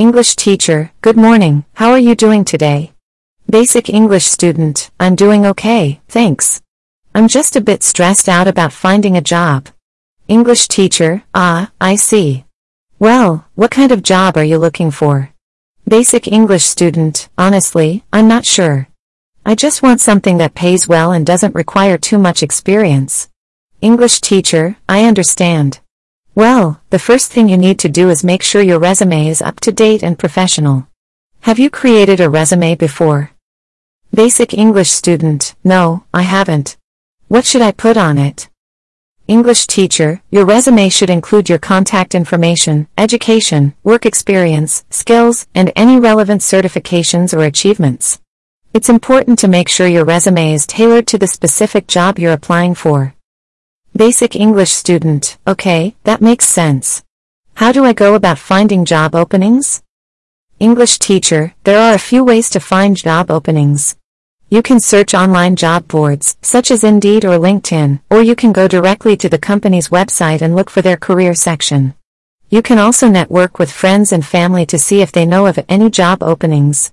English teacher, good morning, how are you doing today? Basic English student, I'm doing okay, thanks. I'm just a bit stressed out about finding a job. English teacher, ah, I see. Well, what kind of job are you looking for? Basic English student, honestly, I'm not sure. I just want something that pays well and doesn't require too much experience. English teacher, I understand. Well, the first thing you need to do is make sure your resume is up to date and professional. Have you created a resume before? Basic English student, no, I haven't. What should I put on it? English teacher, your resume should include your contact information, education, work experience, skills, and any relevant certifications or achievements. It's important to make sure your resume is tailored to the specific job you're applying for. Basic English student, okay, that makes sense. How do I go about finding job openings? English teacher, there are a few ways to find job openings. You can search online job boards, such as Indeed or LinkedIn, or you can go directly to the company's website and look for their career section. You can also network with friends and family to see if they know of any job openings.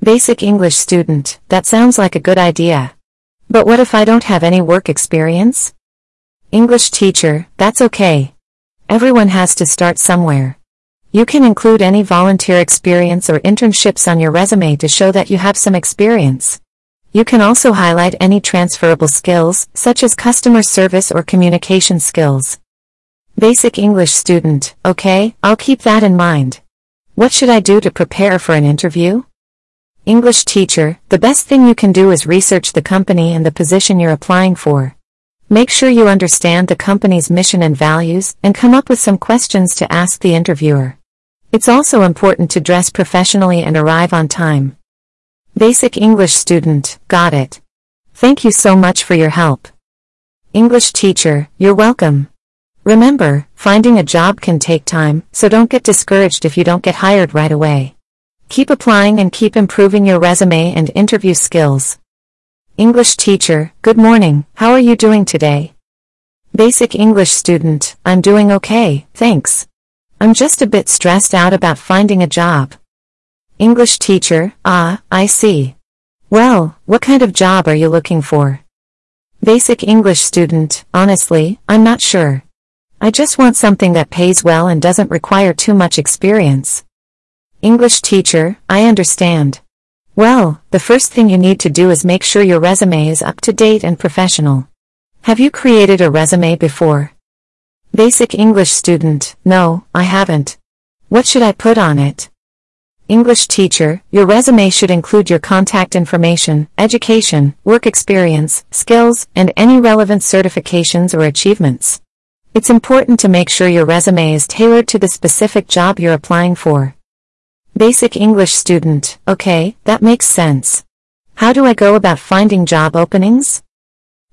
Basic English student, that sounds like a good idea. But what if I don't have any work experience? English teacher, that's okay. Everyone has to start somewhere. You can include any volunteer experience or internships on your resume to show that you have some experience. You can also highlight any transferable skills, such as customer service or communication skills. Basic English student, okay, I'll keep that in mind. What should I do to prepare for an interview? English teacher, the best thing you can do is research the company and the position you're applying for. Make sure you understand the company's mission and values, and come up with some questions to ask the interviewer. It's also important to dress professionally and arrive on time. Basic English student, got it. Thank you so much for your help. English teacher, you're welcome. Remember, finding a job can take time, so don't get discouraged if you don't get hired right away. Keep applying and keep improving your resume and interview skills. English teacher, good morning, how are you doing today? Basic English student, I'm doing okay, thanks. I'm just a bit stressed out about finding a job. English teacher, ah, I see. Well, what kind of job are you looking for? Basic English student, honestly, I'm not sure. I just want something that pays well and doesn't require too much experience. English teacher, I understand. Well, the first thing you need to do is make sure your resume is up to date and professional. Have you created a resume before? Basic English student, no, I haven't. What should I put on it? English teacher, your resume should include your contact information, education, work experience, skills, and any relevant certifications or achievements. It's important to make sure your resume is tailored to the specific job you're applying for. Basic English student, okay, that makes sense. How do I go about finding job openings?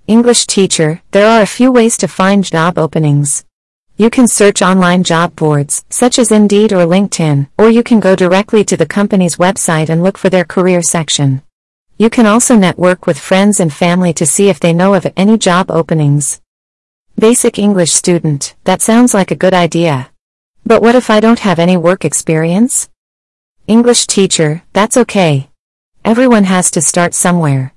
English teacher, there are a few ways to find job openings. You can search online job boards, such as Indeed or LinkedIn, or you can go directly to the company's website and look for their career section. You can also network with friends and family to see if they know of any job openings. Basic English student, that sounds like a good idea. But what if I don't have any work experience? English teacher, that's okay. Everyone has to start somewhere.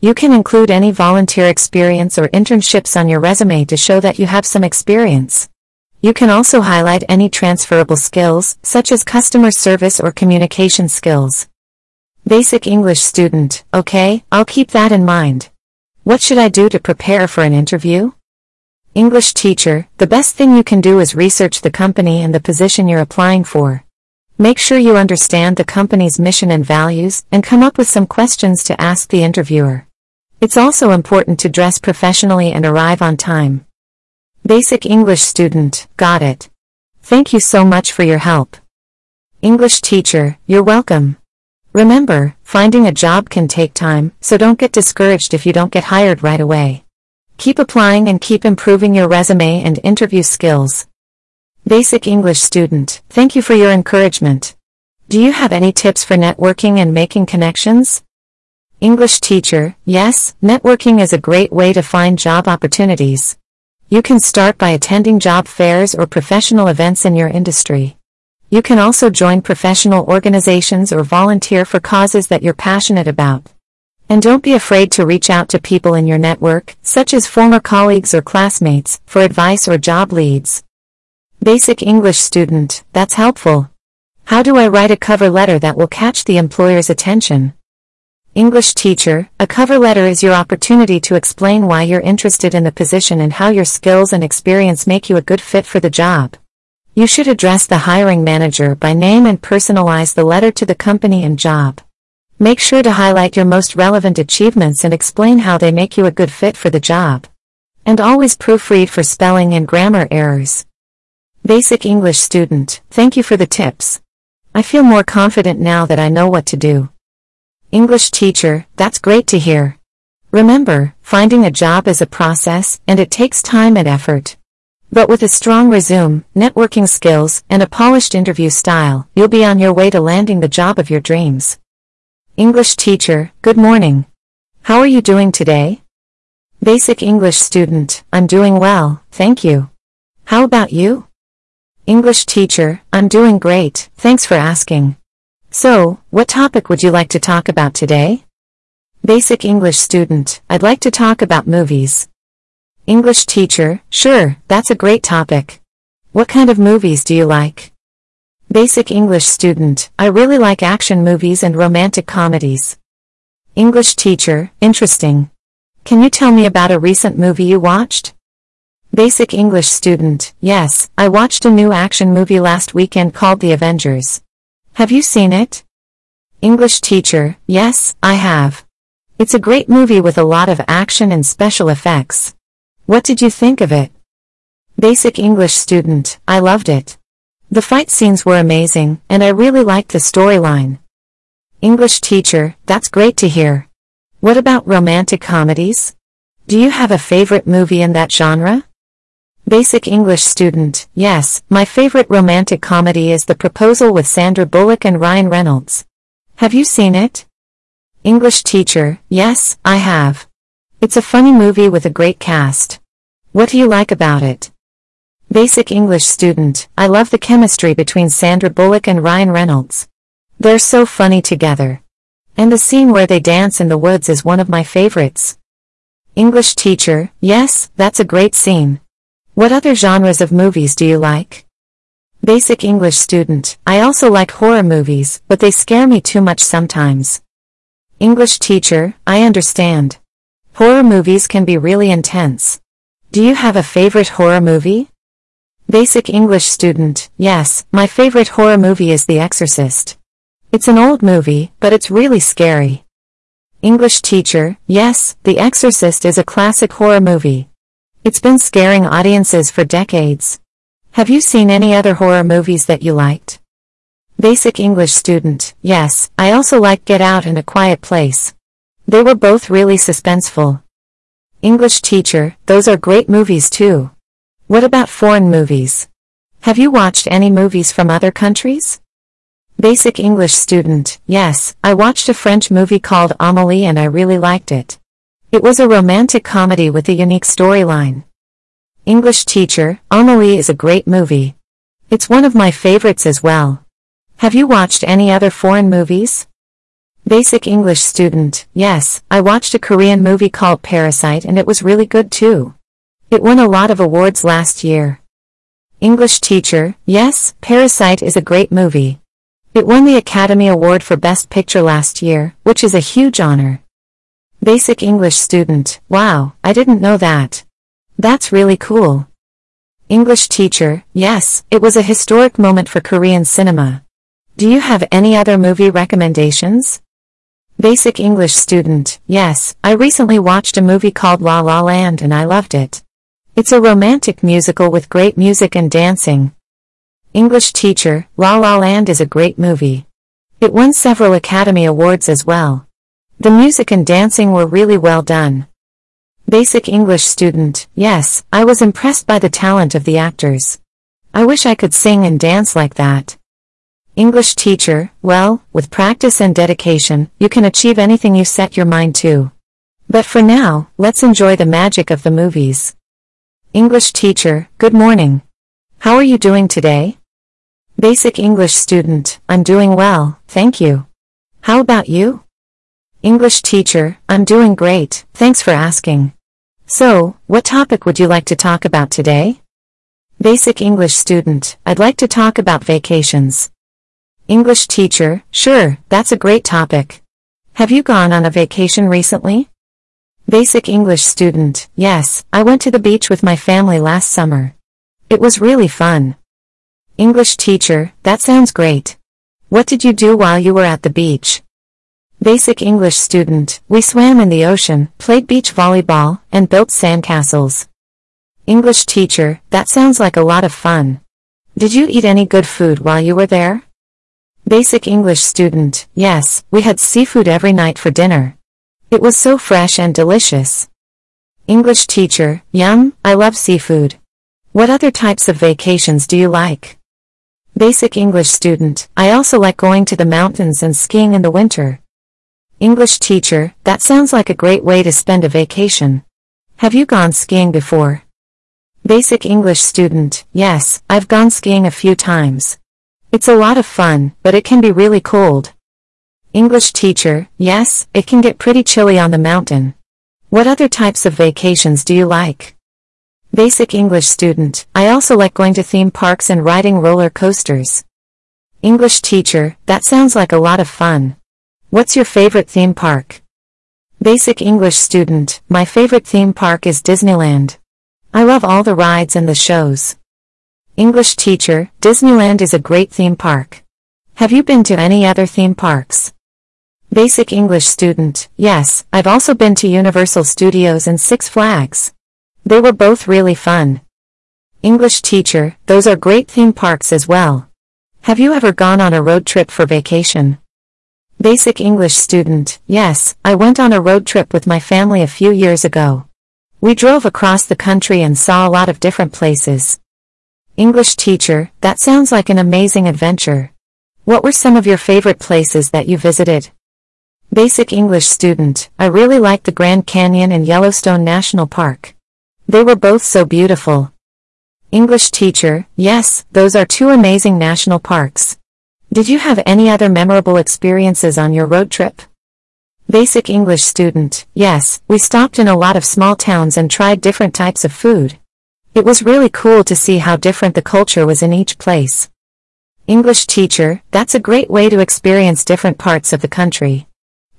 You can include any volunteer experience or internships on your resume to show that you have some experience. You can also highlight any transferable skills, such as customer service or communication skills. Basic English student, okay, I'll keep that in mind. What should I do to prepare for an interview? English teacher, the best thing you can do is research the company and the position you're applying for. Make sure you understand the company's mission and values, and come up with some questions to ask the interviewer. It's also important to dress professionally and arrive on time. Basic English student, got it. Thank you so much for your help. English teacher, you're welcome. Remember, finding a job can take time, so don't get discouraged if you don't get hired right away. Keep applying and keep improving your resume and interview skills. Basic English student, thank you for your encouragement. Do you have any tips for networking and making connections? English teacher, yes, networking is a great way to find job opportunities. You can start by attending job fairs or professional events in your industry. You can also join professional organizations or volunteer for causes that you're passionate about. And don't be afraid to reach out to people in your network, such as former colleagues or classmates, for advice or job leads. Basic English student, that's helpful. How do I write a cover letter that will catch the employer's attention? English teacher, a cover letter is your opportunity to explain why you're interested in the position and how your skills and experience make you a good fit for the job. You should address the hiring manager by name and personalize the letter to the company and job. Make sure to highlight your most relevant achievements and explain how they make you a good fit for the job. And always proofread for spelling and grammar errors. Basic English student, thank you for the tips. I feel more confident now that I know what to do. English teacher, that's great to hear. Remember, finding a job is a process, and it takes time and effort. But with a strong resume, networking skills, and a polished interview style, you'll be on your way to landing the job of your dreams. English teacher, good morning. How are you doing today? Basic English student, I'm doing well, thank you. How about you? English teacher, I'm doing great, thanks for asking. So, what topic would you like to talk about today? Basic English student, I'd like to talk about movies. English teacher, sure, that's a great topic. What kind of movies do you like? Basic English student, I really like action movies and romantic comedies. English teacher, interesting. Can you tell me about a recent movie you watched? Basic English student, yes, I watched a new action movie last weekend called The Avengers. Have you seen it? English teacher, yes, I have. It's a great movie with a lot of action and special effects. What did you think of it? Basic English student, I loved it. The fight scenes were amazing, and I really liked the storyline. English teacher, that's great to hear. What about romantic comedies? Do you have a favorite movie in that genre? Basic English student, yes, my favorite romantic comedy is The Proposal with Sandra Bullock and Ryan Reynolds. Have you seen it? English teacher, yes, I have. It's a funny movie with a great cast. What do you like about it? Basic English student, I love the chemistry between Sandra Bullock and Ryan Reynolds. They're so funny together. And the scene where they dance in the woods is one of my favorites. English teacher, yes, that's a great scene. What other genres of movies do you like? Basic English student, I also like horror movies, but they scare me too much sometimes. English teacher, I understand. Horror movies can be really intense. Do you have a favorite horror movie? Basic English student, yes, my favorite horror movie is The Exorcist. It's an old movie, but it's really scary. English teacher, yes, The Exorcist is a classic horror movie. It's been scaring audiences for decades. Have you seen any other horror movies that you liked? Basic English student, yes, I also like Get Out and A Quiet Place. They were both really suspenseful. English teacher, those are great movies too. What about foreign movies? Have you watched any movies from other countries? Basic English student, yes, I watched a French movie called Amélie and I really liked it. It was a romantic comedy with a unique storyline. English Teacher, Amelie is a great movie. It's one of my favorites as well. Have you watched any other foreign movies? Basic English Student, yes, I watched a Korean movie called Parasite and it was really good too. It won a lot of awards last year. English Teacher, yes, Parasite is a great movie. It won the Academy Award for Best Picture last year, which is a huge honor. Basic English student, wow, I didn't know that. That's really cool. English teacher, yes, it was a historic moment for Korean cinema. Do you have any other movie recommendations? Basic English student, yes, I recently watched a movie called La La Land and I loved it. It's a romantic musical with great music and dancing. English teacher, La La Land is a great movie. It won several Academy Awards as well. The music and dancing were really well done. Basic English student, yes, I was impressed by the talent of the actors. I wish I could sing and dance like that. English teacher, well, with practice and dedication, you can achieve anything you set your mind to. But for now, let's enjoy the magic of the movies. English teacher, good morning. How are you doing today? Basic English student, I'm doing well, thank you. How about you? English teacher, I'm doing great, thanks for asking. So, what topic would you like to talk about today? Basic English student, I'd like to talk about vacations. English teacher, sure, that's a great topic. Have you gone on a vacation recently? Basic English student, yes, I went to the beach with my family last summer. It was really fun. English teacher, that sounds great. What did you do while you were at the beach? Basic English student, we swam in the ocean, played beach volleyball, and built sandcastles. English teacher, that sounds like a lot of fun. Did you eat any good food while you were there? Basic English student, yes, we had seafood every night for dinner. It was so fresh and delicious. English teacher, yum, I love seafood. What other types of vacations do you like? Basic English student, I also like going to the mountains and skiing in the winter. English teacher, that sounds like a great way to spend a vacation. Have you gone skiing before? Basic English student, yes, I've gone skiing a few times. It's a lot of fun, but it can be really cold. English teacher, yes, it can get pretty chilly on the mountain. What other types of vacations do you like? Basic English student, I also like going to theme parks and riding roller coasters. English teacher, that sounds like a lot of fun. What's your favorite theme park? Basic English student, my favorite theme park is Disneyland. I love all the rides and the shows. English teacher, Disneyland is a great theme park. Have you been to any other theme parks? Basic English student, yes, I've also been to Universal Studios and Six Flags. They were both really fun. English teacher, those are great theme parks as well. Have you ever gone on a road trip for vacation? Basic English student, yes, I went on a road trip with my family a few years ago. We drove across the country and saw a lot of different places. English teacher, that sounds like an amazing adventure. What were some of your favorite places that you visited? Basic English student, I really liked the Grand Canyon and Yellowstone National Park. They were both so beautiful. English teacher, yes, those are two amazing national parks. Did you have any other memorable experiences on your road trip? Basic English student, yes, we stopped in a lot of small towns and tried different types of food. It was really cool to see how different the culture was in each place. English teacher, that's a great way to experience different parts of the country.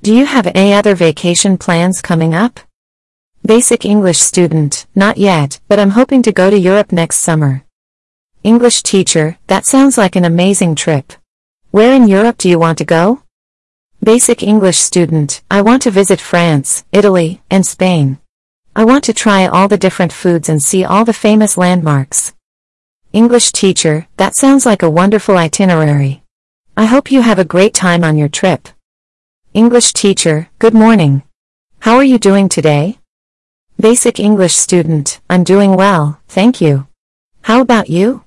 Do you have any other vacation plans coming up? Basic English student, not yet, but I'm hoping to go to Europe next summer. English teacher, that sounds like an amazing trip. Where in Europe do you want to go? Basic English student, I want to visit France, Italy, and Spain. I want to try all the different foods and see all the famous landmarks. English teacher, that sounds like a wonderful itinerary. I hope you have a great time on your trip. English teacher, good morning. How are you doing today? Basic English student, I'm doing well, thank you. How about you?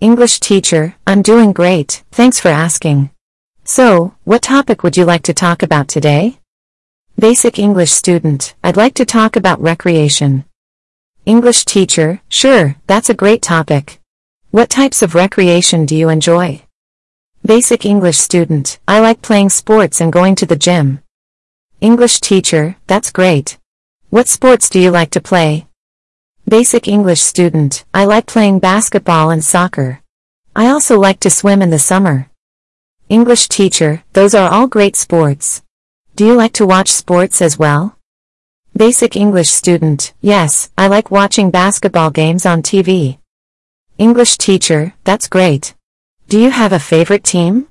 English teacher, I'm doing great, thanks for asking. So, what topic would you like to talk about today? Basic English student, I'd like to talk about recreation. English teacher, sure, that's a great topic. What types of recreation do you enjoy? Basic English student, I like playing sports and going to the gym. English teacher, that's great. What sports do you like to play? Basic English student, I like playing basketball and soccer. I also like to swim in the summer. English teacher, those are all great sports. Do you like to watch sports as well? Basic English student, yes, I like watching basketball games on TV. English teacher, that's great. Do you have a favorite team?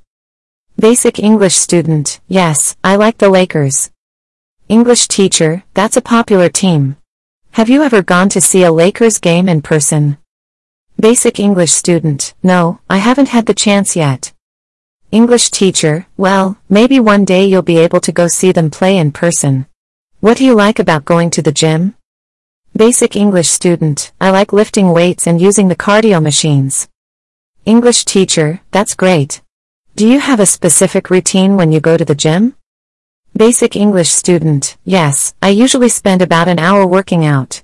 Basic English student, yes, I like the Lakers. English teacher, that's a popular team. Have you ever gone to see a Lakers game in person? Basic English student, no, I haven't had the chance yet. English teacher, well, maybe one day you'll be able to go see them play in person. What do you like about going to the gym? Basic English student, I like lifting weights and using the cardio machines. English teacher, that's great. Do you have a specific routine when you go to the gym? Basic English student, yes, I usually spend about an hour working out.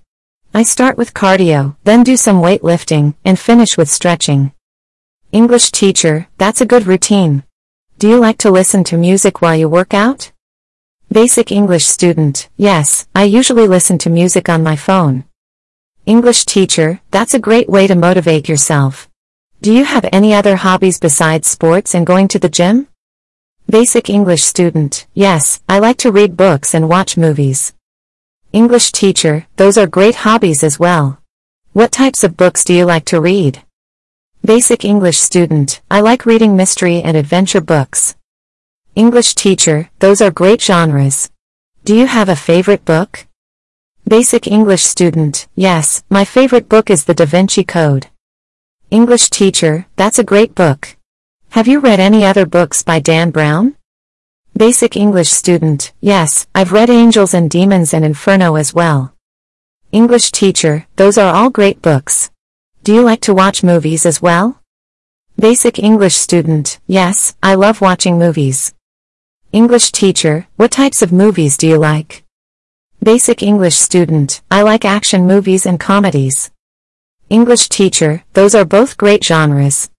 I start with cardio, then do some weightlifting, and finish with stretching. English teacher, that's a good routine. Do you like to listen to music while you work out? Basic English student, yes, I usually listen to music on my phone. English teacher, that's a great way to motivate yourself. Do you have any other hobbies besides sports and going to the gym? Basic English student, yes, I like to read books and watch movies. English teacher, those are great hobbies as well. What types of books do you like to read? Basic English student, I like reading mystery and adventure books. English teacher, those are great genres. Do you have a favorite book? Basic English student, yes, my favorite book is The Da Vinci Code. English teacher, that's a great book. Have you read any other books by Dan Brown? Basic English student, yes, I've read Angels and Demons and Inferno as well. English teacher, those are all great books. Do you like to watch movies as well? Basic English student, yes, I love watching movies. English teacher, what types of movies do you like? Basic English student, I like action movies and comedies. English teacher, those are both great genres.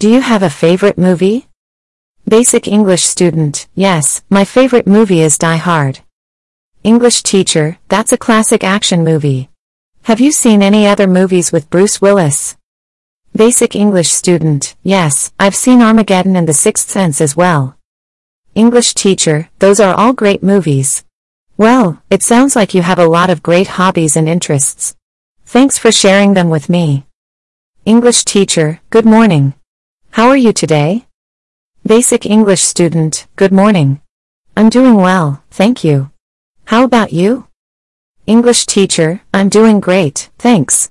Do you have a favorite movie? Basic English student, yes, my favorite movie is Die Hard. English teacher, that's a classic action movie. Have you seen any other movies with Bruce Willis? Basic English student, yes, I've seen Armageddon and The Sixth Sense as well. English teacher, those are all great movies. Well, it sounds like you have a lot of great hobbies and interests. Thanks for sharing them with me. English teacher, good morning. How are you today? Basic English student, good morning. I'm doing well, thank you. How about you? English teacher, I'm doing great, thanks.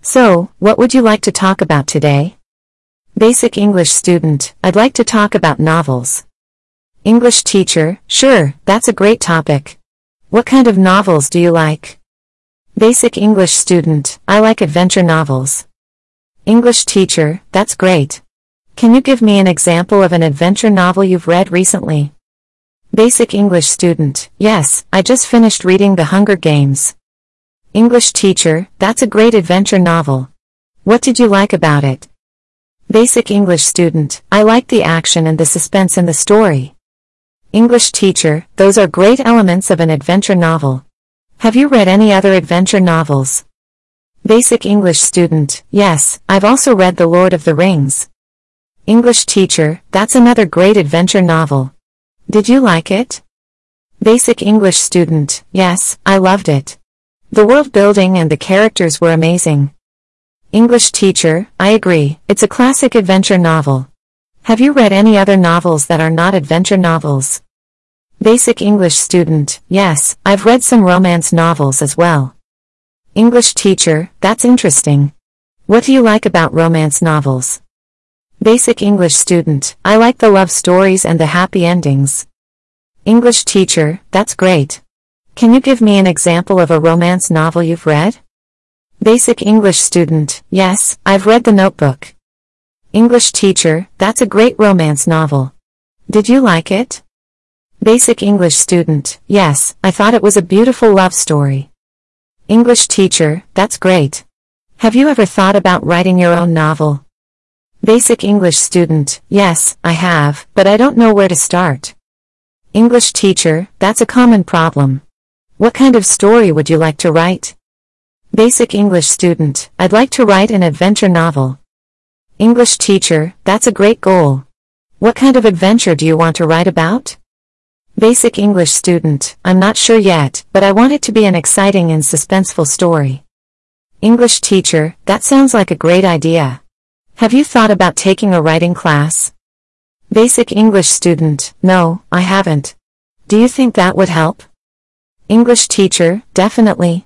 So, what would you like to talk about today? Basic English student, I'd like to talk about novels. English teacher, sure, that's a great topic. What kind of novels do you like? Basic English student, I like adventure novels. English teacher, that's great. Can you give me an example of an adventure novel you've read recently? Basic English student, yes, I just finished reading The Hunger Games. English teacher, that's a great adventure novel. What did you like about it? Basic English student, I like the action and the suspense in the story. English teacher, those are great elements of an adventure novel. Have you read any other adventure novels? Basic English student, yes, I've also read The Lord of the Rings. English teacher, that's another great adventure novel. Did you like it? Basic English student, yes, I loved it. The world building and the characters were amazing. English teacher, I agree, it's a classic adventure novel. Have you read any other novels that are not adventure novels? Basic English student, yes, I've read some romance novels as well. English teacher, that's interesting. What do you like about romance novels? Basic English student, I like the love stories and the happy endings. English teacher, that's great. Can you give me an example of a romance novel you've read? Basic English student, yes, I've read The Notebook. English teacher, that's a great romance novel. Did you like it? Basic English student, yes, I thought it was a beautiful love story. English teacher, that's great. Have you ever thought about writing your own novel? Basic English student, yes, I have, but I don't know where to start. English teacher, that's a common problem. What kind of story would you like to write? Basic English student, I'd like to write an adventure novel. English teacher, that's a great goal. What kind of adventure do you want to write about? Basic English student, I'm not sure yet, but I want it to be an exciting and suspenseful story. English teacher, that sounds like a great idea. Have you thought about taking a writing class? Basic English student, no, I haven't. Do you think that would help? English teacher, definitely.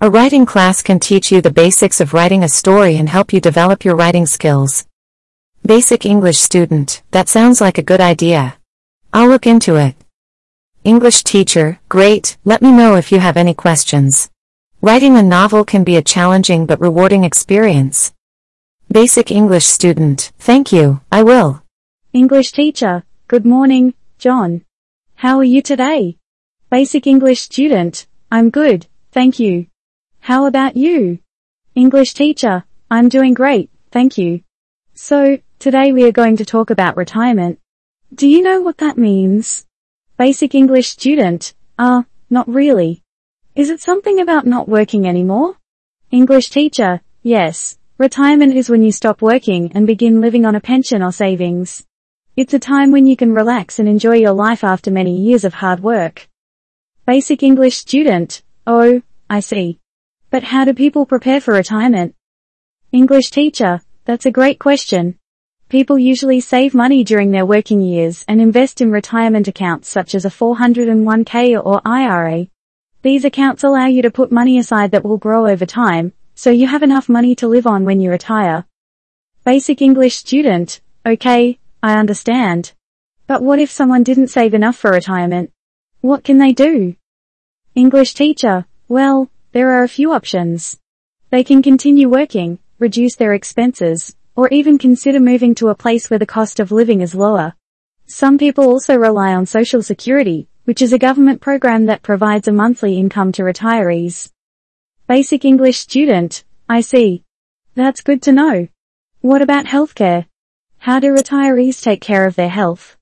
A writing class can teach you the basics of writing a story and help you develop your writing skills. Basic English student, that sounds like a good idea. I'll look into it. English teacher, great, let me know if you have any questions. Writing a novel can be a challenging but rewarding experience. Basic English student, thank you, I will. English teacher, good morning, John. How are you today? Basic English student, I'm good, thank you. How about you? English teacher, I'm doing great, thank you. So, Today we are going to talk about retirement. Do you know what that means? Basic English student, ah, uh, not really. Is it something about not working anymore? English teacher, yes. Retirement is when you stop working and begin living on a pension or savings. It's a time when you can relax and enjoy your life after many years of hard work. Basic English student, oh, I see. But how do people prepare for retirement? English teacher, that's a great question. People usually save money during their working years and invest in retirement accounts such as a 401k or IRA. These accounts allow you to put money aside that will grow over time, so you have enough money to live on when you retire. Basic English student, okay, I understand. But what if someone didn't save enough for retirement? What can they do? English teacher, well, there are a few options. They can continue working, reduce their expenses, or even consider moving to a place where the cost of living is lower. Some people also rely on Social Security, which is a government program that provides a monthly income to retirees. Basic English student, I see. That's good to know. What about healthcare? How do retirees take care of their health?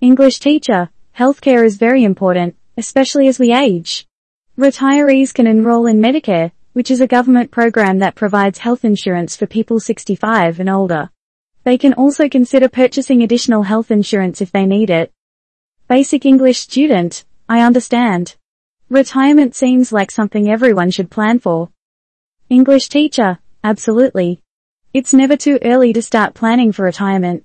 English teacher, healthcare is very important, especially as we age. Retirees can enroll in Medicare, which is a government program that provides health insurance for people 65 and older. They can also consider purchasing additional health insurance if they need it. Basic English student, I understand. Retirement seems like something everyone should plan for. English teacher, absolutely. It's never too early to start planning for retirement.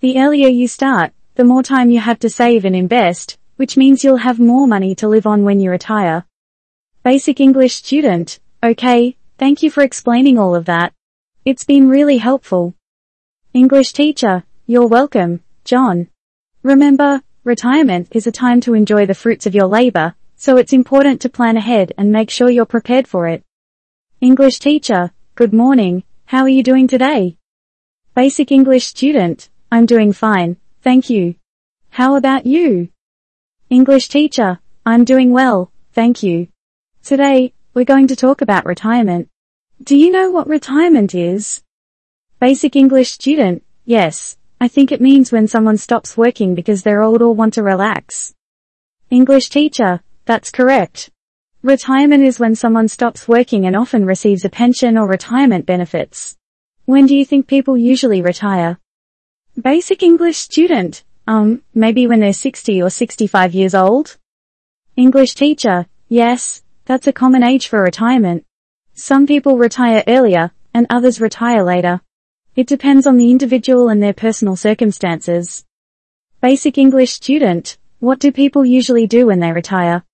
The earlier you start, the more time you have to save and invest, which means you'll have more money to live on when you retire. Basic English student, Okay, thank you for explaining all of that. It's been really helpful. English teacher, you're welcome, John. Remember, retirement is a time to enjoy the fruits of your labor, so it's important to plan ahead and make sure you're prepared for it. English teacher, good morning, how are you doing today? Basic English student, I'm doing fine, thank you. How about you? English teacher, I'm doing well, thank you. Today, we're going to talk about retirement. Do you know what retirement is? Basic English student, yes, I think it means when someone stops working because they're old or want to relax. English teacher, that's correct. Retirement is when someone stops working and often receives a pension or retirement benefits. When do you think people usually retire? Basic English student, um, maybe when they're 60 or 65 years old? English teacher, yes, that's a common age for retirement. Some people retire earlier, and others retire later. It depends on the individual and their personal circumstances. Basic English student, what do people usually do when they retire?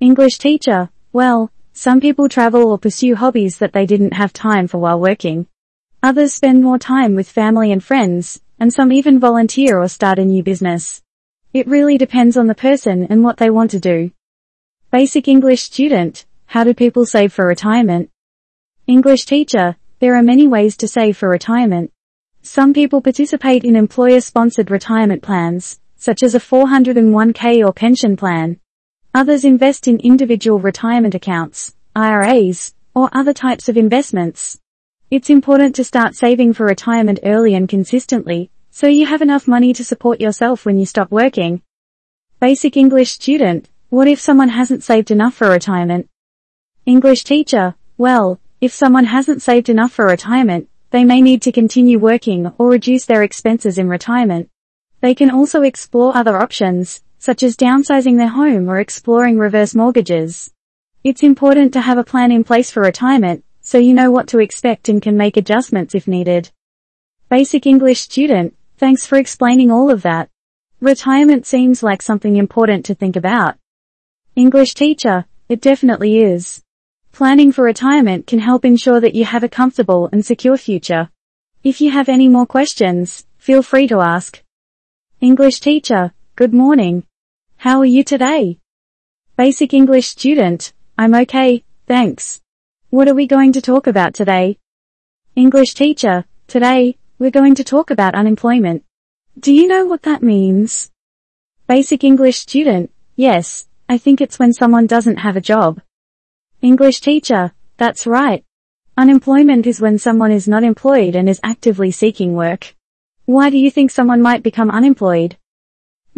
English teacher, well, some people travel or pursue hobbies that they didn't have time for while working. Others spend more time with family and friends, and some even volunteer or start a new business. It really depends on the person and what they want to do. Basic English student, how do people save for retirement? English teacher, there are many ways to save for retirement. Some people participate in employer-sponsored retirement plans, such as a 401k or pension plan. Others invest in individual retirement accounts, IRAs, or other types of investments. It's important to start saving for retirement early and consistently, so you have enough money to support yourself when you stop working. Basic English student, what if someone hasn't saved enough for retirement? English teacher, well, if someone hasn't saved enough for retirement, they may need to continue working or reduce their expenses in retirement. They can also explore other options, such as downsizing their home or exploring reverse mortgages. It's important to have a plan in place for retirement, so you know what to expect and can make adjustments if needed. Basic English student, thanks for explaining all of that. Retirement seems like something important to think about. English teacher, it definitely is. Planning for retirement can help ensure that you have a comfortable and secure future. If you have any more questions, feel free to ask. English teacher, good morning. How are you today? Basic English student, I'm okay, thanks. What are we going to talk about today? English teacher, today, we're going to talk about unemployment. Do you know what that means? Basic English student, yes, I think it's when someone doesn't have a job. English teacher, that's right. Unemployment is when someone is not employed and is actively seeking work. Why do you think someone might become unemployed?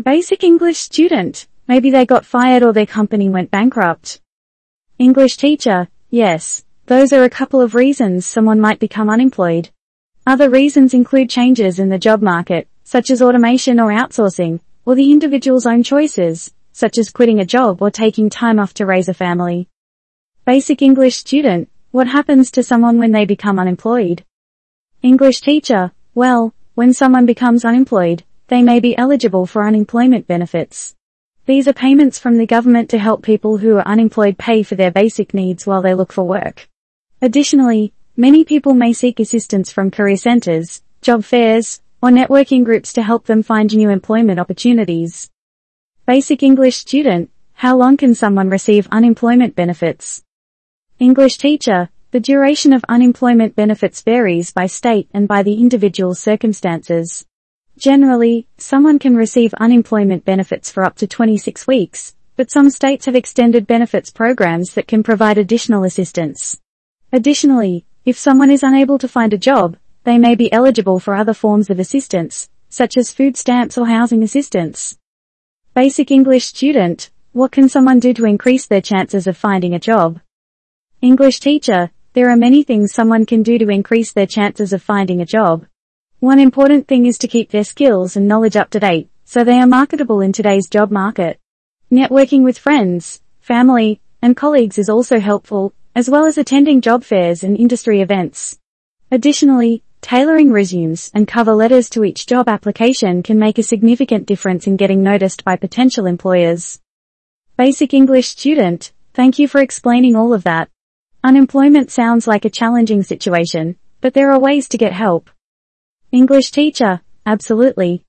Basic English student. Maybe they got fired or their company went bankrupt. English teacher. Yes, those are a couple of reasons someone might become unemployed. Other reasons include changes in the job market, such as automation or outsourcing, or the individual's own choices, such as quitting a job or taking time off to raise a family. Basic English student. What happens to someone when they become unemployed? English teacher. Well, when someone becomes unemployed, they may be eligible for unemployment benefits. These are payments from the government to help people who are unemployed pay for their basic needs while they look for work. Additionally, many people may seek assistance from career centers, job fairs, or networking groups to help them find new employment opportunities. Basic English student, how long can someone receive unemployment benefits? English teacher, the duration of unemployment benefits varies by state and by the individual circumstances. Generally, someone can receive unemployment benefits for up to 26 weeks, but some states have extended benefits programs that can provide additional assistance. Additionally, if someone is unable to find a job, they may be eligible for other forms of assistance, such as food stamps or housing assistance. Basic English student, what can someone do to increase their chances of finding a job? English teacher, there are many things someone can do to increase their chances of finding a job. One important thing is to keep their skills and knowledge up to date, so they are marketable in today's job market. Networking with friends, family, and colleagues is also helpful, as well as attending job fairs and industry events. Additionally, tailoring resumes and cover letters to each job application can make a significant difference in getting noticed by potential employers. Basic English student, thank you for explaining all of that. Unemployment sounds like a challenging situation, but there are ways to get help. English teacher, absolutely.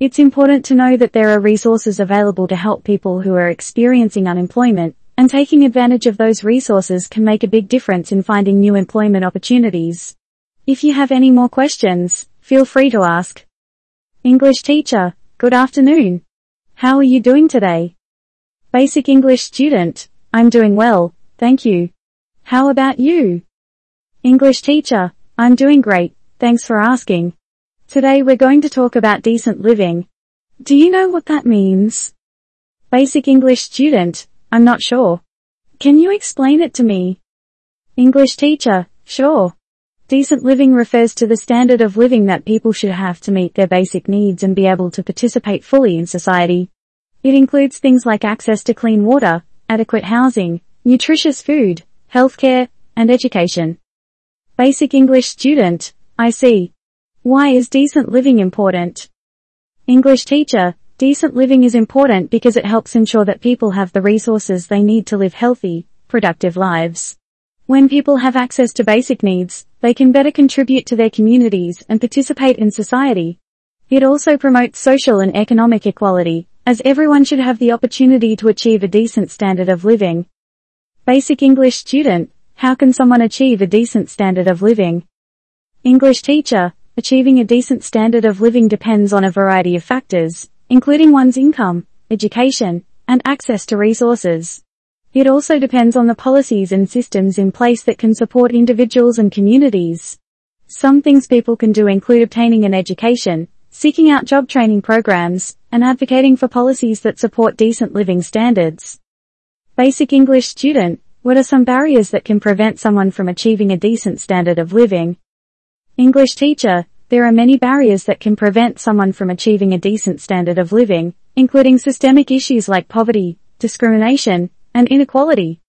It's important to know that there are resources available to help people who are experiencing unemployment, and taking advantage of those resources can make a big difference in finding new employment opportunities. If you have any more questions, feel free to ask. English teacher, good afternoon. How are you doing today? Basic English student, I'm doing well, thank you. How about you? English teacher, I'm doing great, thanks for asking. Today we're going to talk about decent living. Do you know what that means? Basic English student, I'm not sure. Can you explain it to me? English teacher, sure. Decent living refers to the standard of living that people should have to meet their basic needs and be able to participate fully in society. It includes things like access to clean water, adequate housing, nutritious food, healthcare, and education. Basic English student, I see. Why is decent living important? English teacher, decent living is important because it helps ensure that people have the resources they need to live healthy, productive lives. When people have access to basic needs, they can better contribute to their communities and participate in society. It also promotes social and economic equality, as everyone should have the opportunity to achieve a decent standard of living. Basic English student, how can someone achieve a decent standard of living? English teacher, achieving a decent standard of living depends on a variety of factors, including one's income, education, and access to resources. It also depends on the policies and systems in place that can support individuals and communities. Some things people can do include obtaining an education, seeking out job training programs, and advocating for policies that support decent living standards. Basic English student, what are some barriers that can prevent someone from achieving a decent standard of living? English teacher, there are many barriers that can prevent someone from achieving a decent standard of living, including systemic issues like poverty, discrimination, and inequality.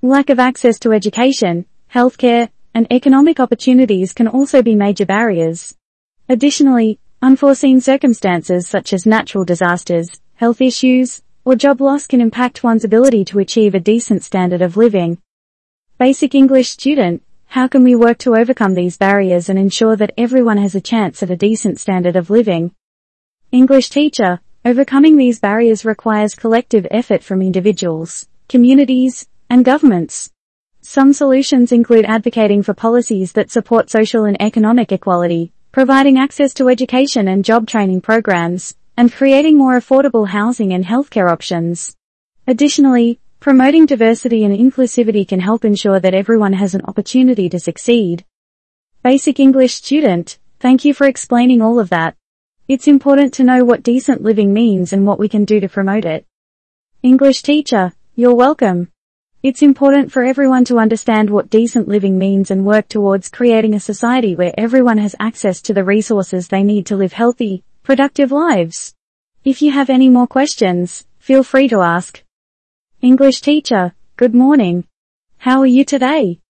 Lack of access to education, healthcare, and economic opportunities can also be major barriers. Additionally, unforeseen circumstances such as natural disasters, health issues, or job loss can impact one's ability to achieve a decent standard of living. Basic English student, how can we work to overcome these barriers and ensure that everyone has a chance at a decent standard of living? English teacher, overcoming these barriers requires collective effort from individuals, communities, and governments. Some solutions include advocating for policies that support social and economic equality, providing access to education and job training programs, and creating more affordable housing and healthcare options. Additionally, promoting diversity and inclusivity can help ensure that everyone has an opportunity to succeed. Basic English student, thank you for explaining all of that. It's important to know what decent living means and what we can do to promote it. English teacher, you're welcome. It's important for everyone to understand what decent living means and work towards creating a society where everyone has access to the resources they need to live healthy, productive lives. If you have any more questions, feel free to ask. English teacher, good morning. How are you today?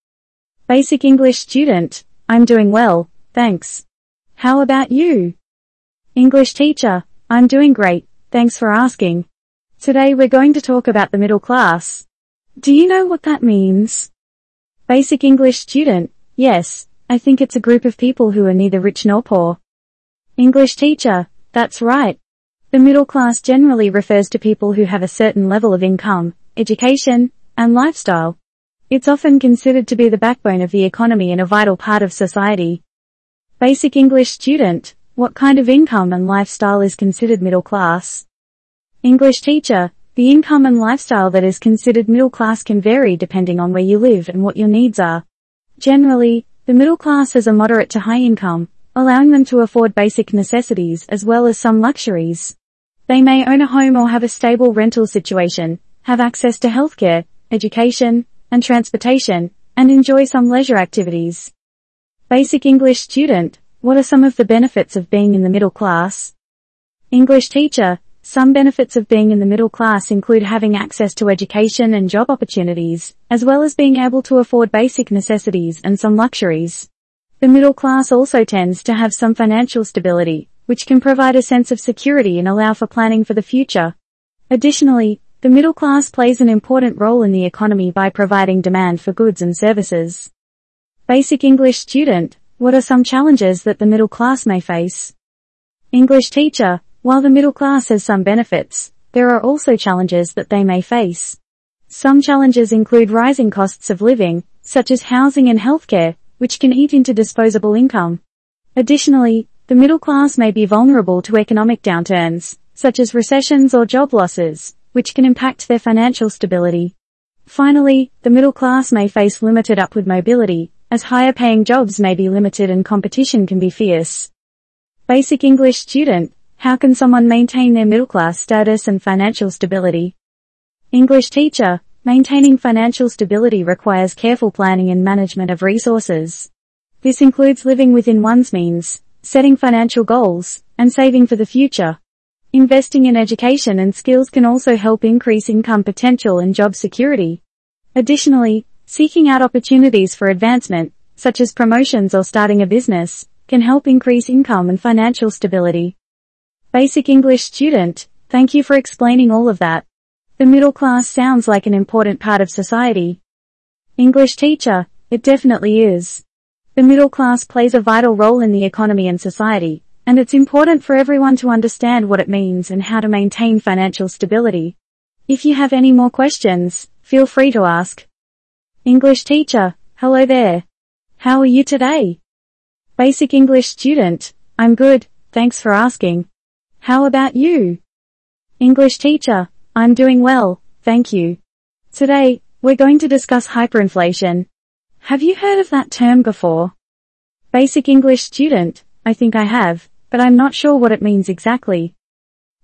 Basic English student, I'm doing well, thanks. How about you? English teacher, I'm doing great, thanks for asking. Today we're going to talk about the middle class. Do you know what that means? Basic English student, yes, I think it's a group of people who are neither rich nor poor. English teacher, that's right. The middle class generally refers to people who have a certain level of income, education, and lifestyle. It's often considered to be the backbone of the economy and a vital part of society. Basic English student, what kind of income and lifestyle is considered middle class? English teacher, the income and lifestyle that is considered middle class can vary depending on where you live and what your needs are. Generally, the middle class has a moderate to high income, allowing them to afford basic necessities as well as some luxuries. They may own a home or have a stable rental situation, have access to healthcare, education, and transportation, and enjoy some leisure activities. Basic English student, what are some of the benefits of being in the middle class? English teacher, some benefits of being in the middle class include having access to education and job opportunities, as well as being able to afford basic necessities and some luxuries. The middle class also tends to have some financial stability, which can provide a sense of security and allow for planning for the future. Additionally, the middle class plays an important role in the economy by providing demand for goods and services. Basic English student, what are some challenges that the middle class may face? English teacher, while the middle class has some benefits, there are also challenges that they may face. Some challenges include rising costs of living, such as housing and healthcare, which can eat into disposable income. Additionally, the middle class may be vulnerable to economic downturns, such as recessions or job losses, which can impact their financial stability. Finally, the middle class may face limited upward mobility, as higher paying jobs may be limited and competition can be fierce. Basic English student, how can someone maintain their middle class status and financial stability? English teacher, maintaining financial stability requires careful planning and management of resources. This includes living within one's means, setting financial goals, and saving for the future. Investing in education and skills can also help increase income potential and job security. Additionally, seeking out opportunities for advancement, such as promotions or starting a business, can help increase income and financial stability. Basic English student, thank you for explaining all of that. The middle class sounds like an important part of society. English teacher, it definitely is. The middle class plays a vital role in the economy and society, and it's important for everyone to understand what it means and how to maintain financial stability. If you have any more questions, feel free to ask. English teacher, hello there. How are you today? Basic English student, I'm good, thanks for asking. How about you? English teacher, I'm doing well, thank you. Today, we're going to discuss hyperinflation. Have you heard of that term before? Basic English student, I think I have, but I'm not sure what it means exactly.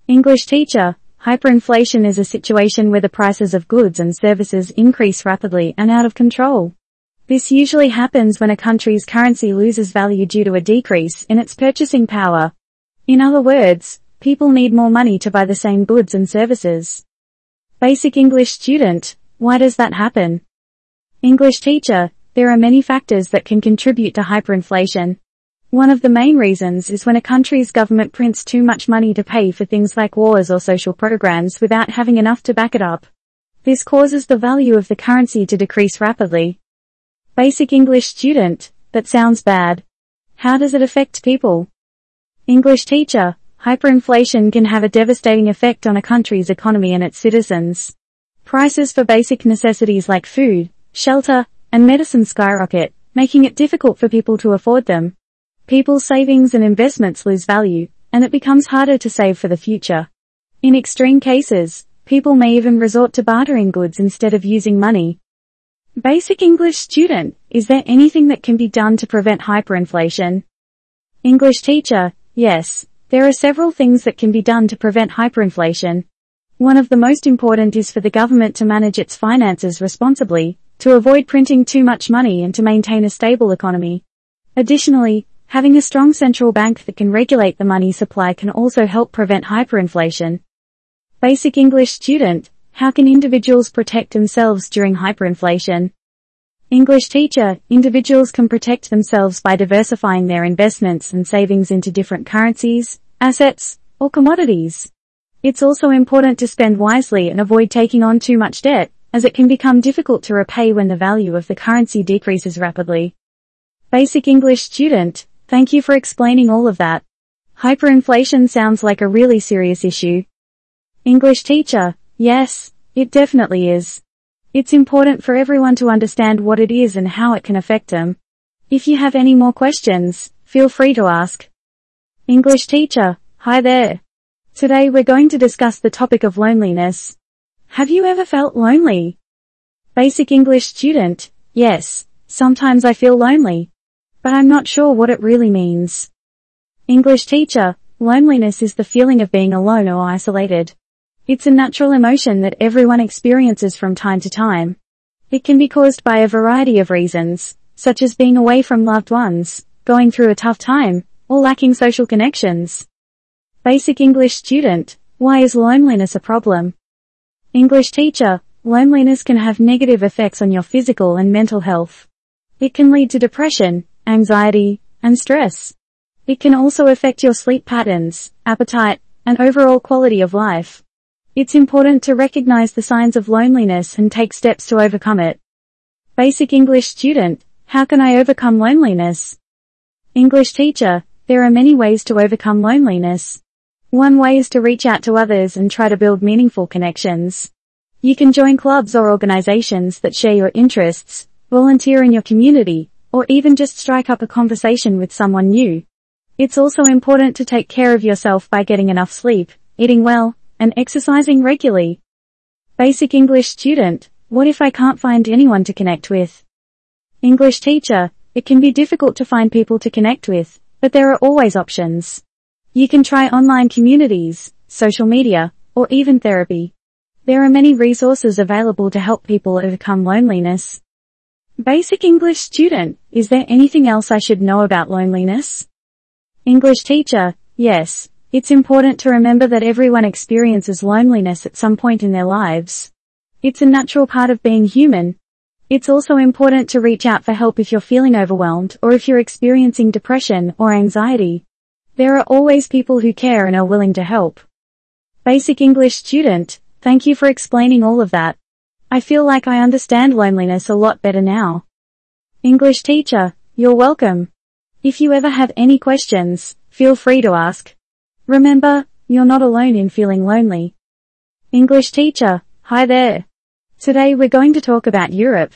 English teacher, hyperinflation is a situation where the prices of goods and services increase rapidly and out of control. This usually happens when a country's currency loses value due to a decrease in its purchasing power. In other words, people need more money to buy the same goods and services. Basic English student, why does that happen? English teacher, there are many factors that can contribute to hyperinflation. One of the main reasons is when a country's government prints too much money to pay for things like wars or social programs without having enough to back it up. This causes the value of the currency to decrease rapidly. Basic English student, that sounds bad. How does it affect people? English teacher, Hyperinflation can have a devastating effect on a country's economy and its citizens. Prices for basic necessities like food, shelter, and medicine skyrocket, making it difficult for people to afford them. People's savings and investments lose value, and it becomes harder to save for the future. In extreme cases, people may even resort to bartering goods instead of using money. Basic English student, is there anything that can be done to prevent hyperinflation? English teacher, yes, There are several things that can be done to prevent hyperinflation. One of the most important is for the government to manage its finances responsibly, to avoid printing too much money and to maintain a stable economy. Additionally, having a strong central bank that can regulate the money supply can also help prevent hyperinflation. Basic English student, how can individuals protect themselves during hyperinflation? English teacher, individuals can protect themselves by diversifying their investments and savings into different currencies, assets, or commodities. It's also important to spend wisely and avoid taking on too much debt, as it can become difficult to repay when the value of the currency decreases rapidly. Basic English student, thank you for explaining all of that. Hyperinflation sounds like a really serious issue. English teacher, yes, it definitely is. It's important for everyone to understand what it is and how it can affect them. If you have any more questions, feel free to ask. English teacher, hi there. Today we're going to discuss the topic of loneliness. Have you ever felt lonely? Basic English student, yes, sometimes I feel lonely. But I'm not sure what it really means. English teacher, loneliness is the feeling of being alone or isolated. It's a natural emotion that everyone experiences from time to time. It can be caused by a variety of reasons, such as being away from loved ones, going through a tough time, or lacking social connections. Basic English student, why is loneliness a problem? English teacher, loneliness can have negative effects on your physical and mental health. It can lead to depression, anxiety, and stress. It can also affect your sleep patterns, appetite, and overall quality of life. It's important to recognize the signs of loneliness and take steps to overcome it. Basic English student, how can I overcome loneliness? English teacher, there are many ways to overcome loneliness. One way is to reach out to others and try to build meaningful connections. You can join clubs or organizations that share your interests, volunteer in your community, or even just strike up a conversation with someone new. It's also important to take care of yourself by getting enough sleep, eating well, and exercising regularly. Basic English student, what if I can't find anyone to connect with? English teacher, it can be difficult to find people to connect with, but there are always options. You can try online communities, social media, or even therapy. There are many resources available to help people overcome loneliness. Basic English student, is there anything else I should know about loneliness? English teacher, yes, it's important to remember that everyone experiences loneliness at some point in their lives. It's a natural part of being human. It's also important to reach out for help if you're feeling overwhelmed or if you're experiencing depression or anxiety. There are always people who care and are willing to help. Basic English student, thank you for explaining all of that. I feel like I understand loneliness a lot better now. English teacher, you're welcome. If you ever have any questions, feel free to ask. Remember, you're not alone in feeling lonely. English teacher, hi there. Today we're going to talk about Europe.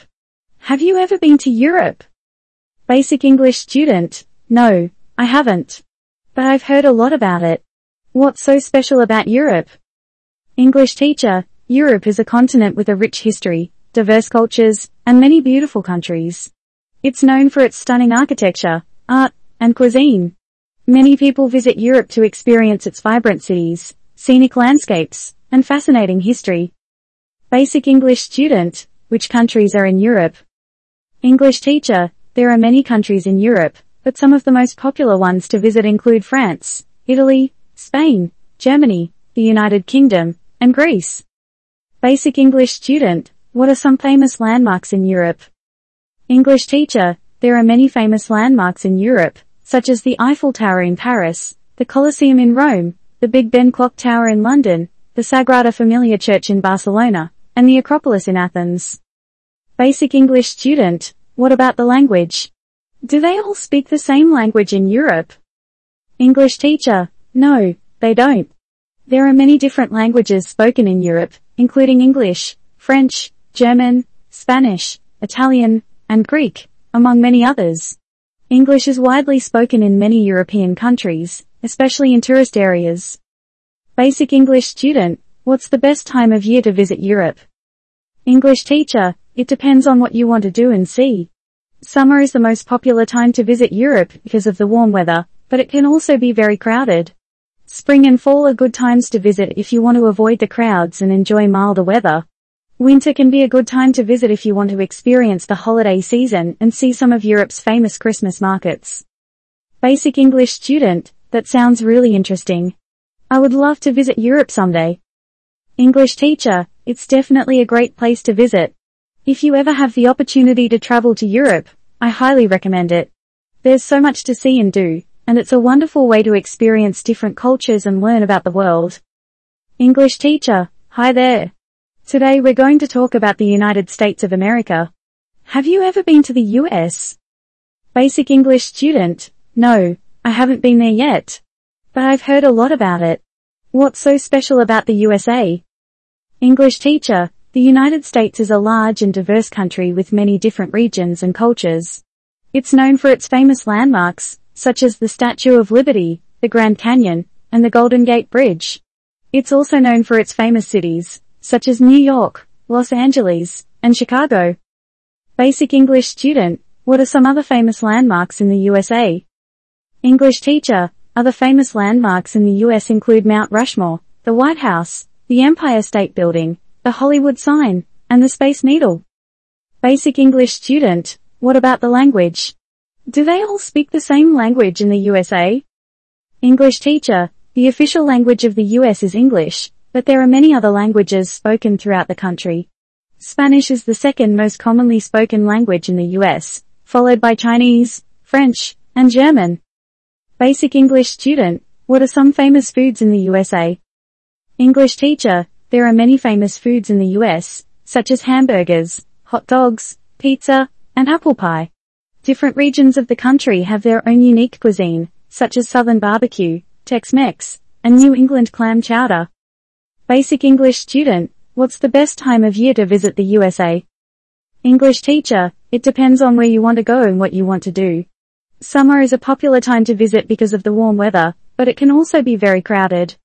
Have you ever been to Europe? Basic English student, no, I haven't. But I've heard a lot about it. What's so special about Europe? English teacher, Europe is a continent with a rich history, diverse cultures, and many beautiful countries. It's known for its stunning architecture, art, and cuisine. Many people visit Europe to experience its vibrant cities, scenic landscapes, and fascinating history. Basic English student, which countries are in Europe? English teacher, there are many countries in Europe, but some of the most popular ones to visit include France, Italy, Spain, Germany, the United Kingdom, and Greece. Basic English student, what are some famous landmarks in Europe? English teacher, there are many famous landmarks in Europe, such as the Eiffel Tower in Paris, the Colosseum in Rome, the Big Ben Clock Tower in London, the Sagrada Familia Church in Barcelona, and the Acropolis in Athens. Basic English student, what about the language? Do they all speak the same language in Europe? English teacher, no, they don't. There are many different languages spoken in Europe, including English, French, German, Spanish, Italian, and Greek, among many others. English is widely spoken in many European countries, especially in tourist areas. Basic English student, what's the best time of year to visit Europe? English teacher, it depends on what you want to do and see. Summer is the most popular time to visit Europe because of the warm weather, but it can also be very crowded. Spring and fall are good times to visit if you want to avoid the crowds and enjoy milder weather. Winter can be a good time to visit if you want to experience the holiday season and see some of Europe's famous Christmas markets. Basic English student, that sounds really interesting. I would love to visit Europe someday. English teacher, it's definitely a great place to visit. If you ever have the opportunity to travel to Europe, I highly recommend it. There's so much to see and do, and it's a wonderful way to experience different cultures and learn about the world. English teacher, hi there. Today we're going to talk about the United States of America. Have you ever been to the US? Basic English student, no, I haven't been there yet. But I've heard a lot about it. What's so special about the USA? English teacher, the United States is a large and diverse country with many different regions and cultures. It's known for its famous landmarks, such as the Statue of Liberty, the Grand Canyon, and the Golden Gate Bridge. It's also known for its famous cities, such as New York, Los Angeles, and Chicago. Basic English student, what are some other famous landmarks in the USA? English teacher, other famous landmarks in the US include Mount Rushmore, the White House, the Empire State Building, the Hollywood sign, and the Space Needle. Basic English student, what about the language? Do they all speak the same language in the USA? English teacher, the official language of the US is English, but there are many other languages spoken throughout the country. Spanish is the second most commonly spoken language in the US, followed by Chinese, French, and German. Basic English student, what are some famous foods in the USA? English teacher, there are many famous foods in the US, such as hamburgers, hot dogs, pizza, and apple pie. Different regions of the country have their own unique cuisine, such as Southern barbecue, Tex-Mex, and New England clam chowder. Basic English student, what's the best time of year to visit the USA? English teacher, it depends on where you want to go and what you want to do. Summer is a popular time to visit because of the warm weather, but it can also be very crowded.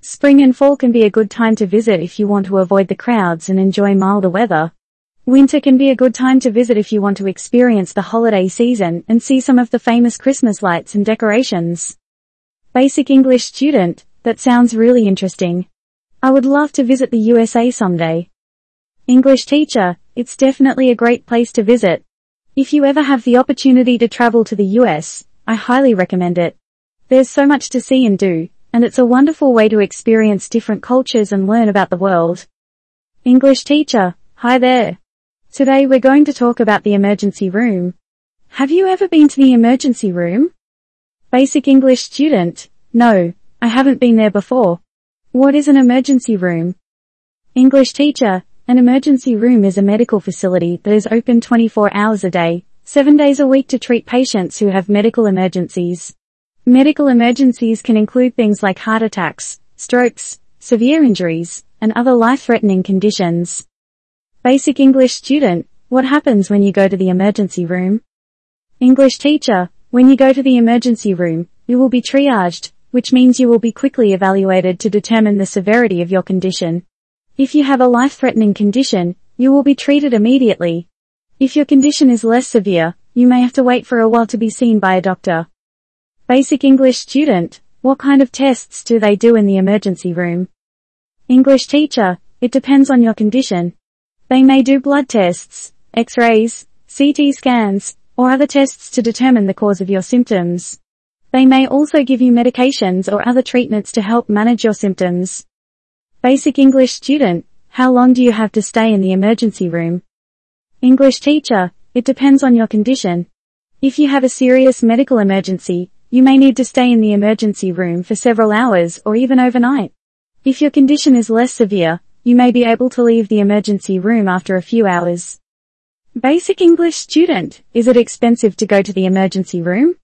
Spring and fall can be a good time to visit if you want to avoid the crowds and enjoy milder weather. Winter can be a good time to visit if you want to experience the holiday season and see some of the famous Christmas lights and decorations. Basic English student, that sounds really interesting. I would love to visit the USA someday. English teacher, it's definitely a great place to visit. If you ever have the opportunity to travel to the US, I highly recommend it. There's so much to see and do, and it's a wonderful way to experience different cultures and learn about the world. English teacher, hi there. Today we're going to talk about the emergency room. Have you ever been to the emergency room? Basic English student, no, I haven't been there before. What is an emergency room? English teacher, an emergency room is a medical facility that is open 24 hours a day, 7 days a week to treat patients who have medical emergencies. Medical emergencies can include things like heart attacks, strokes, severe injuries, and other life-threatening conditions. Basic English student, what happens when you go to the emergency room? English teacher, when you go to the emergency room, you will be triaged, which means you will be quickly evaluated to determine the severity of your condition. If you have a life-threatening condition, you will be treated immediately. If your condition is less severe, you may have to wait for a while to be seen by a doctor. Basic English student, what kind of tests do they do in the emergency room? English teacher, it depends on your condition. They may do blood tests, x-rays, CT scans, or other tests to determine the cause of your symptoms. They may also give you medications or other treatments to help manage your symptoms. Basic English student, how long do you have to stay in the emergency room? English teacher, it depends on your condition. If you have a serious medical emergency, you may need to stay in the emergency room for several hours or even overnight. If your condition is less severe, you may be able to leave the emergency room after a few hours. Basic English student, is it expensive to go to the emergency room?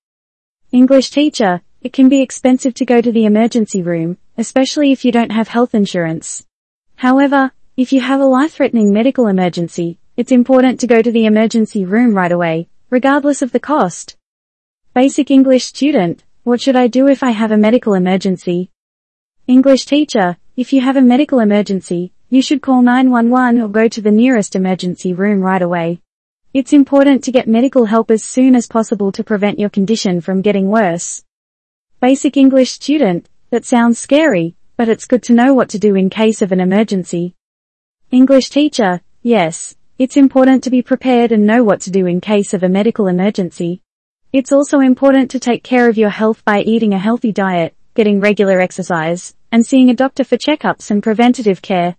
English teacher, it can be expensive to go to the emergency room, especially if you don't have health insurance. However, if you have a life-threatening medical emergency, it's important to go to the emergency room right away, regardless of the cost. Basic English student, what should I do if I have a medical emergency? English teacher, if you have a medical emergency, you should call 911 or go to the nearest emergency room right away. It's important to get medical help as soon as possible to prevent your condition from getting worse. Basic English student, That sounds scary, but it's good to know what to do in case of an emergency. English teacher, yes, it's important to be prepared and know what to do in case of a medical emergency. It's also important to take care of your health by eating a healthy diet, getting regular exercise, and seeing a doctor for checkups and preventative care.